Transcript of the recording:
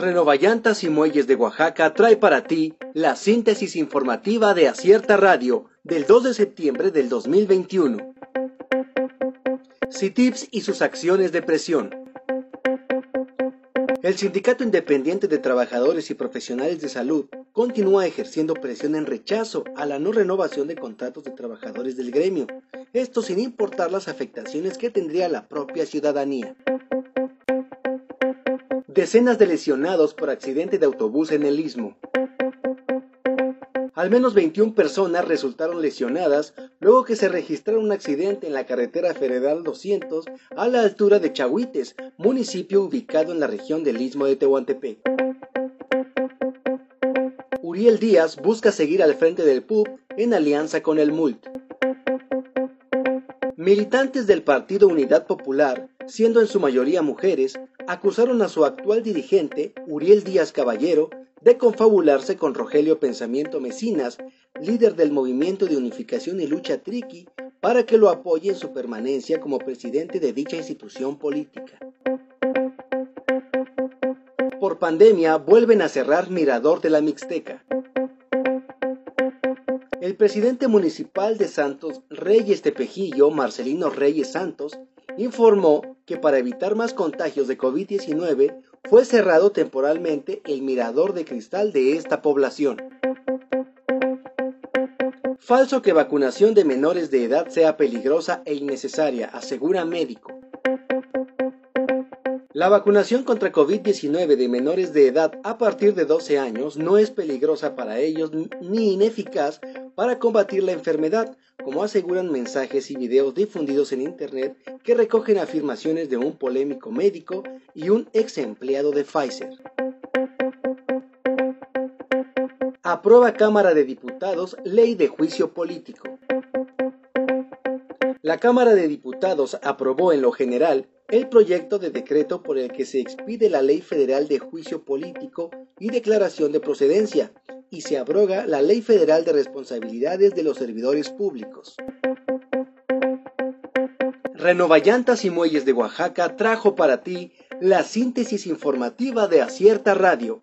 Renovallantas y Muelles de Oaxaca trae para ti la síntesis informativa de Acierta Radio del 2 de septiembre del 2021. CITIPS y sus acciones de presión. El Sindicato Independiente de Trabajadores y Profesionales de Salud continúa ejerciendo presión en rechazo a la no renovación de contratos de trabajadores del gremio, esto sin importar las afectaciones que tendría la propia ciudadanía. Decenas de lesionados por accidente de autobús en el istmo. Al menos 21 personas resultaron lesionadas luego que se registrara un accidente en la carretera federal 200 a la altura de Chahuites, municipio ubicado en la región del istmo de Tehuantepec. Uriel Díaz busca seguir al frente del PUB en alianza con el MULT. Militantes del Partido Unidad Popular, siendo en su mayoría mujeres, acusaron a su actual dirigente, Uriel Díaz Caballero, de confabularse con Rogelio Pensamiento Mesinas, líder del Movimiento de Unificación y Lucha Triqui, para que lo apoye en su permanencia como presidente de dicha institución política. Por pandemia vuelven a cerrar Mirador de la Mixteca. El presidente municipal de Santos, Reyes Tepejillo, Marcelino Reyes Santos, informó que para evitar más contagios de COVID-19 fue cerrado temporalmente el mirador de cristal de esta población. Falso que vacunación de menores de edad sea peligrosa e innecesaria, asegura médico. La vacunación contra COVID-19 de menores de edad a partir de 12 años no es peligrosa para ellos ni ineficaz para combatir la enfermedad, como aseguran mensajes y videos difundidos en Internet que recogen afirmaciones de un polémico médico y un ex empleado de Pfizer. Aprueba Cámara de Diputados Ley de Juicio Político. La Cámara de Diputados aprobó en lo general el proyecto de decreto por el que se expide la Ley Federal de Juicio Político y Declaración de Procedencia, y se abroga la Ley Federal de Responsabilidades de los Servidores Públicos. Renovallantas y Muelles de Oaxaca trajo para ti la síntesis informativa de Acierta Radio.